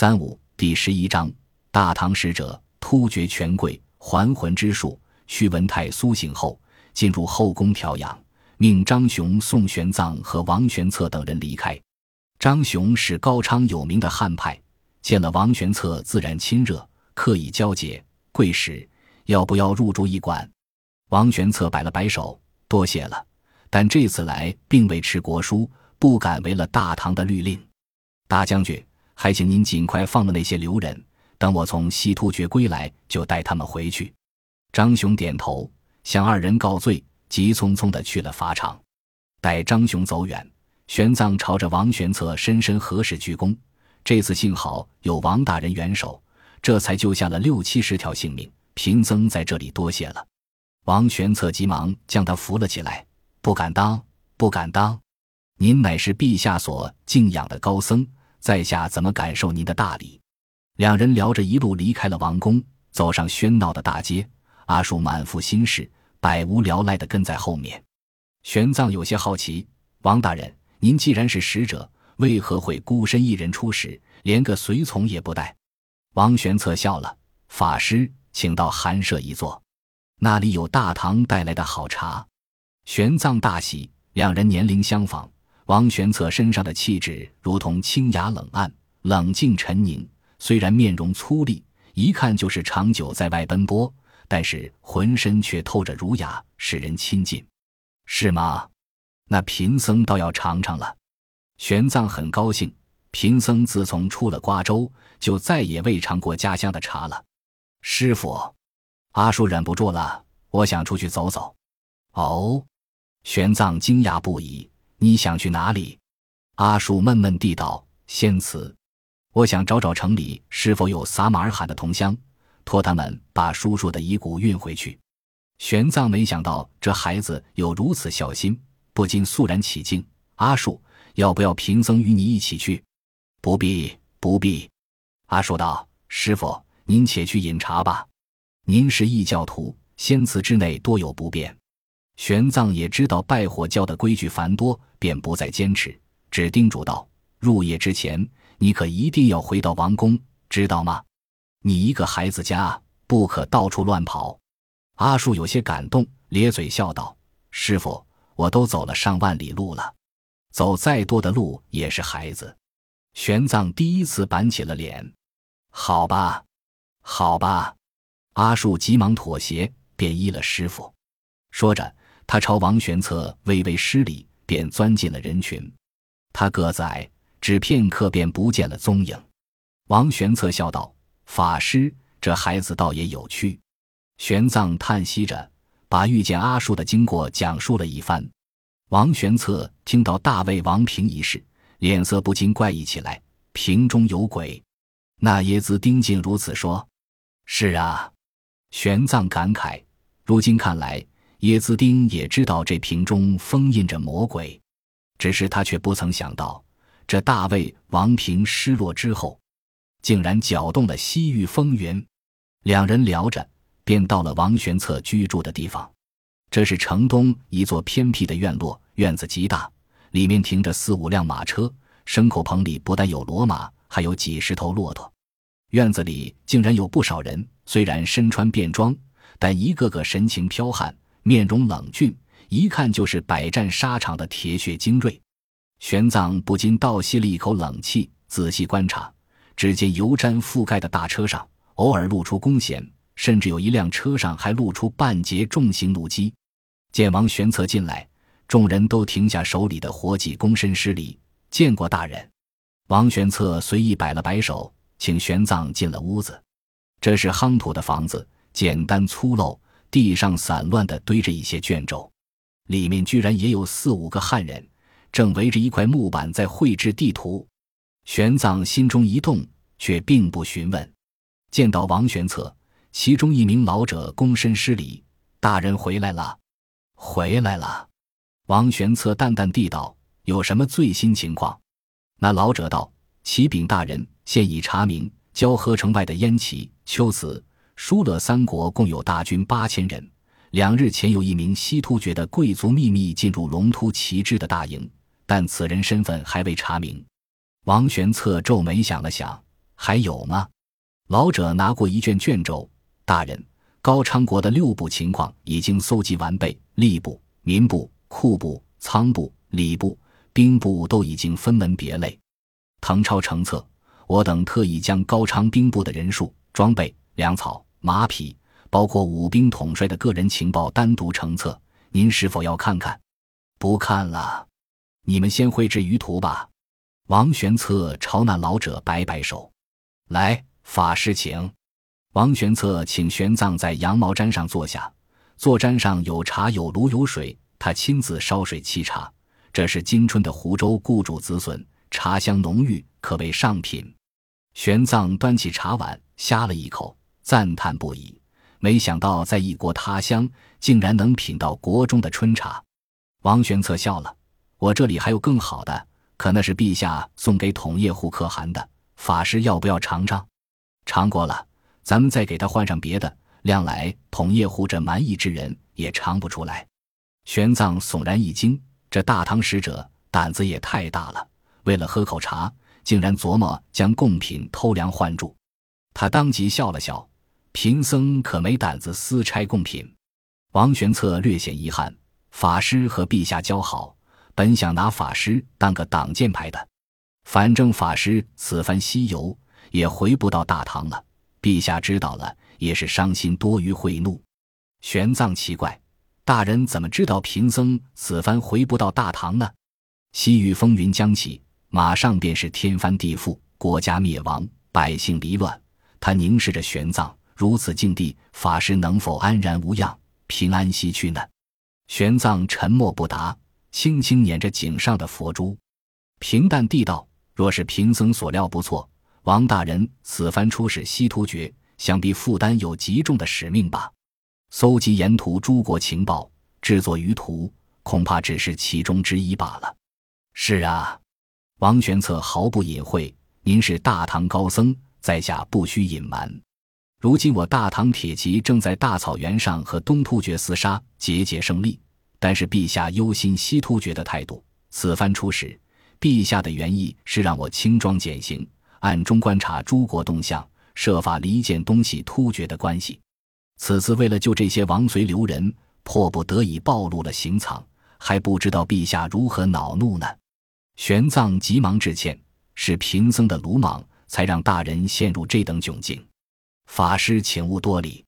三五第十一章，大唐使者突厥权贵还魂之术。屈文泰苏醒后，进入后宫调养，命张雄宋玄奘和王玄策等人离开。张雄是高昌有名的汉派，见了王玄策自然亲热，刻意交结。贵使要不要入住驿馆？王玄策摆了摆手，多谢了，但这次来并未持国书，不敢违了大唐的律令。大将军，还请您尽快放了那些留人，等我从西突厥归来，就带他们回去。张雄点头，向二人告罪，急匆匆的去了法场。待张雄走远，玄奘朝着王玄策深深合十鞠躬。这次幸好有王大人援手，这才救下了六七十条性命。贫僧在这里多谢了。王玄策急忙将他扶了起来，不敢当，不敢当。您乃是陛下所敬仰的高僧，在下怎么敢受您的大礼？两人聊着，一路离开了王宫，走上喧闹的大街。阿树满腹心事，百无聊赖地跟在后面。玄奘有些好奇：“王大人，您既然是使者，为何会孤身一人出使，连个随从也不带？”王玄策笑了：“法师，请到寒舍一坐，那里有大唐带来的好茶。”玄奘大喜，两人年龄相仿。王玄策身上的气质如同清雅冷暗、冷静沉凝，虽然面容粗粝，一看就是长久在外奔波。但是浑身却透着儒雅，使人亲近，是吗？那贫僧倒要尝尝了。玄奘很高兴，贫僧自从出了瓜州，就再也未尝过家乡的茶了。师傅，阿叔忍不住了，我想出去走走。哦，玄奘惊讶不已。你想去哪里？阿树闷闷地道：“仙慈，我想找找城里是否有撒马尔罕的同乡。”托他们把叔叔的遗骨运回去。玄奘没想到这孩子有如此孝心，不禁肃然起敬。阿树，要不要贫僧与你一起去？不必，不必。阿树道：“师傅，您且去饮茶吧。您是异教徒，仙祠之内多有不便。”玄奘也知道拜火教的规矩繁多，便不再坚持，只叮嘱道：“入夜之前，你可一定要回到王宫，知道吗？”你一个孩子家不可到处乱跑。阿树有些感动，咧嘴笑道：“师傅，我都走了上万里路了，走再多的路也是孩子。”玄奘第一次板起了脸：“好吧，好吧。”阿树急忙妥协，便依了师傅。说着，他朝王玄策微微施礼，便钻进了人群。他个子矮，只片刻便不见了踪影。王玄策笑道。法师，这孩子倒也有趣。玄奘叹息着，把遇见阿叔的经过讲述了一番。王玄策听到大魏王平一事，脸色不禁怪异起来。瓶中有鬼，那耶子丁竟如此说。是啊，玄奘感慨。如今看来，耶兹丁也知道这瓶中封印着魔鬼，只是他却不曾想到，这大魏王平失落之后。竟然搅动了西域风云，两人聊着，便到了王玄策居住的地方。这是城东一座偏僻的院落，院子极大，里面停着四五辆马车，牲口棚里不但有骡马，还有几十头骆驼。院子里竟然有不少人，虽然身穿便装，但一个个神情剽悍，面容冷峻，一看就是百战沙场的铁血精锐。玄奘不禁倒吸了一口冷气，仔细观察。只见油毡覆盖的大车上，偶尔露出弓弦，甚至有一辆车上还露出半截重型弩机。见王玄策进来，众人都停下手里的活计，躬身施礼，见过大人。王玄策随意摆了摆手，请玄奘进了屋子。这是夯土的房子，简单粗陋，地上散乱地堆着一些卷轴，里面居然也有四五个汉人，正围着一块木板在绘制地图。玄奘心中一动，却并不询问。见到王玄策，其中一名老者躬身施礼：“大人回来了，回来了。”王玄策淡淡地道：“有什么最新情况？”那老者道：“启禀大人，现已查明，交河城外的燕齐、秋子、疏勒三国共有大军八千人。两日前，有一名西突厥的贵族秘密进入龙突旗帜的大营，但此人身份还未查明。”王玄策皱眉想了想，还有吗？老者拿过一卷卷轴，大人，高昌国的六部情况已经搜集完备，吏部、民部、库部、仓部、礼部、兵部都已经分门别类。誊抄成册，我等特意将高昌兵部的人数、装备、粮草、马匹，包括武兵统帅的个人情报单独成册。您是否要看看？不看了，你们先绘制舆图吧。王玄策朝那老者摆摆手，来，法师请。王玄策请玄奘在羊毛毡上坐下，坐毡上有茶有炉有水，他亲自烧水沏茶。这是今春的湖州雇主子孙，茶香浓郁，可谓上品。玄奘端起茶碗，呷了一口，赞叹不已。没想到在异国他乡，竟然能品到国中的春茶。王玄策笑了：“我这里还有更好的，可那是陛下送给统叶户可汗的。法师要不要尝尝？尝过了，咱们再给他换上别的。量来统叶户这蛮夷之人也尝不出来。”玄奘悚然一惊，这大唐使者胆子也太大了，为了喝口茶，竟然琢磨将贡品偷梁换柱。他当即笑了笑：“贫僧可没胆子私拆贡品。”王玄策略显遗憾。法师和陛下交好，本想拿法师当个挡箭牌的，反正法师此番西游也回不到大唐了。陛下知道了，也是伤心多于会怒。玄奘奇怪，大人怎么知道贫僧此番回不到大唐呢？西域风云将起，马上便是天翻地覆，国家灭亡，百姓离乱。他凝视着玄奘，如此境地，法师能否安然无恙，平安西去呢？玄奘沉默不答，轻轻捻着颈上的佛珠，平淡地道：“若是贫僧所料不错，王大人此番出使西突厥，想必负担有极重的使命吧？搜集沿途诸国情报，制作舆图，恐怕只是其中之一罢了。”是啊，王玄策毫不隐晦：“您是大唐高僧，在下不需隐瞒。如今我大唐铁骑正在大草原上和东突厥厮杀，节节胜利。”但是陛下忧心西突厥的态度，此番出使，陛下的原意是让我轻装简行，暗中观察诸国动向，设法离间东西突厥的关系。此次为了救这些王随留人，迫不得已暴露了行藏，还不知道陛下如何恼怒呢？玄奘急忙致歉，是贫僧的鲁莽，才让大人陷入这等窘境。法师请勿多礼。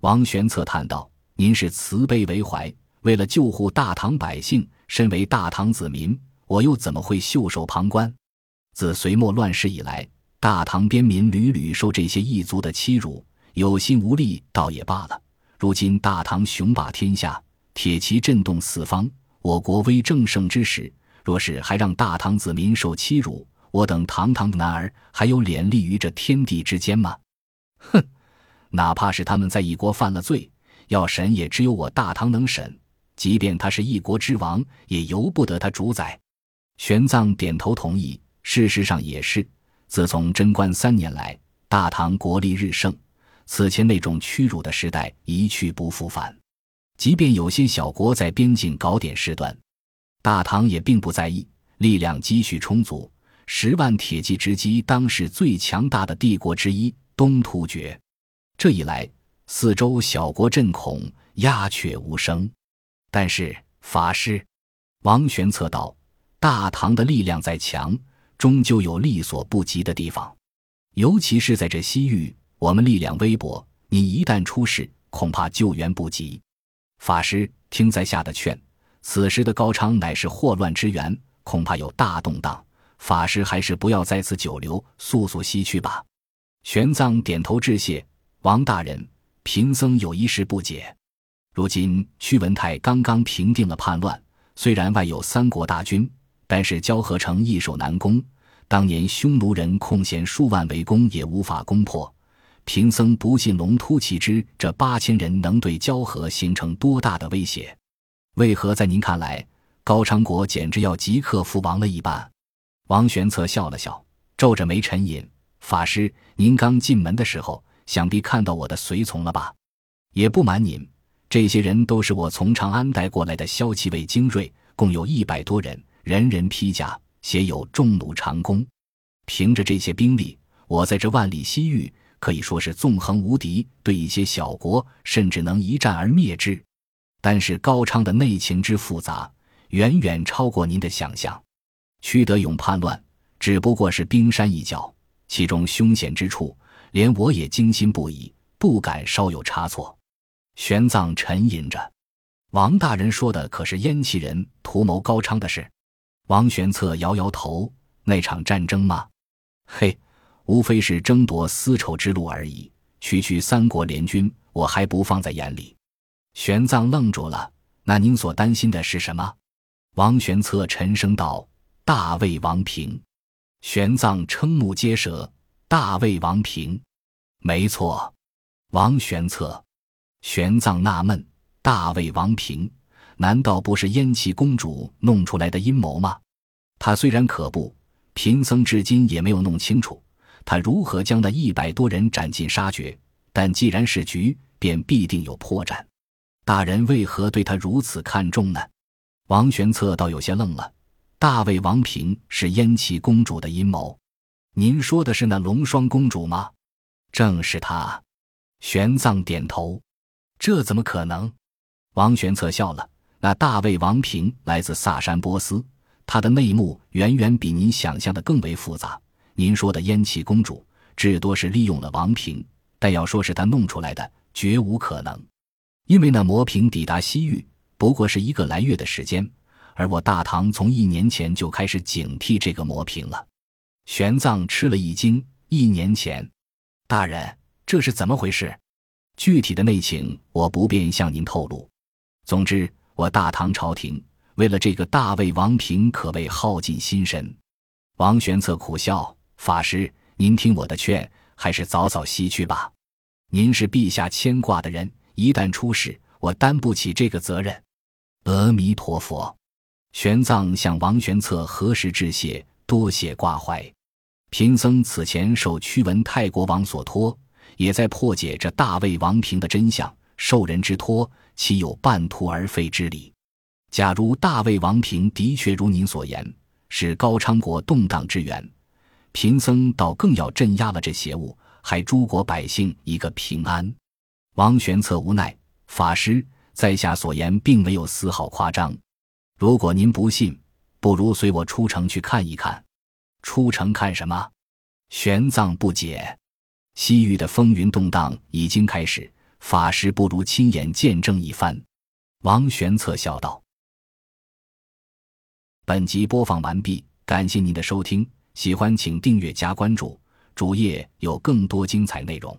王玄策叹道：“您是慈悲为怀。”为了救护大唐百姓，身为大唐子民，我又怎么会袖手旁观？自隋末乱世以来，大唐边民屡屡受这些异族的欺辱，有心无力倒也罢了。如今大唐雄霸天下，铁骑震动四方，我国威正盛之时，若是还让大唐子民受欺辱，我等堂堂的男儿还有脸立于这天地之间吗？哼！哪怕是他们在一国犯了罪，要审也只有我大唐能审。即便他是一国之王，也由不得他主宰。玄奘点头同意。事实上也是，自从贞观三年来，大唐国力日盛，此前那种屈辱的时代一去不复返。即便有些小国在边境搞点事端，大唐也并不在意，力量积蓄充足，十万铁骑直击当时最强大的帝国之一东突厥。这一来，四周小国震恐，鸦雀无声。但是法师，王玄策道：“大唐的力量再强，终究有力所不及的地方，尤其是在这西域，我们力量微薄。你一旦出事，恐怕救援不及。法师，听在下的劝，此时的高昌乃是祸乱之源，恐怕有大动荡。法师还是不要在此久留，速速西去吧。”玄奘点头致谢：“王大人，贫僧有一事不解。”如今屈文泰刚刚平定了叛乱，虽然外有三国大军，但是交河城易守难攻。当年匈奴人空闲数万围攻，也无法攻破。贫僧不信龙突骑之这八千人能对交河形成多大的威胁？为何在您看来，高昌国简直要即刻覆亡了一般？王玄策笑了笑，皱着眉沉吟：“法师，您刚进门的时候，想必看到我的随从了吧？也不瞒您。”这些人都是我从长安带过来的骁骑卫精锐，共有一百多人，人人披甲，携有重弩长弓。凭着这些兵力，我在这万里西域可以说是纵横无敌，对一些小国甚至能一战而灭之。但是高昌的内情之复杂，远远超过您的想象。屈德勇叛乱只不过是冰山一角，其中凶险之处，连我也惊心不已，不敢稍有差错。玄奘沉吟着：“王大人说的可是燕齐人图谋高昌的事？”王玄策摇摇头：“那场战争吗？嘿。”无非是争夺丝绸之路而已，区区三国联军，我还不放在眼里。玄奘愣住了。那您所担心的是什么？王玄策沉声道：“大魏王平。”玄奘瞠目结舌：“大魏王平？没错。”王玄策、玄奘纳闷：“大魏王平，难道不是燕齐公主弄出来的阴谋吗？”他虽然可怖，贫僧至今也没有弄清楚。他如何将那一百多人斩尽杀绝？但既然是局，便必定有破绽。大人为何对他如此看重呢？王玄策倒有些愣了。大魏王平是燕齐公主的阴谋？您说的是那龙双公主吗？正是她。玄奘点头。这怎么可能？王玄策笑了。那大魏王平来自萨珊波斯，他的内幕远远比您想象的更为复杂。您说的燕齐公主，至多是利用了王平，但要说是他弄出来的，绝无可能。因为那魔瓶抵达西域不过是一个来月的时间，而我大唐从一年前就开始警惕这个魔瓶了。玄奘吃了一惊，一年前，大人这是怎么回事？具体的内情我不便向您透露。总之，我大唐朝廷为了这个大魏王平，可谓耗尽心神。王玄策苦笑。法师，您听我的劝，还是早早西去吧。您是陛下牵挂的人，一旦出事，我担不起这个责任。阿弥陀佛。玄奘向王玄策何时致谢，多谢挂怀。贫僧此前受屈文泰国王所托，也在破解这大魏王平的真相。受人之托，岂有半途而废之理？假如大魏王平的确如您所言，是高昌国动荡之源。贫僧倒更要镇压了这邪物，还诸国百姓一个平安。王玄策无奈，法师在下所言并没有丝毫夸张。如果您不信，不如随我出城去看一看。出城看什么？玄奘不解。西域的风云动荡已经开始，法师不如亲眼见证一番。王玄策笑道。本集播放完毕，感谢您的收听。喜欢请订阅加关注，主页有更多精彩内容。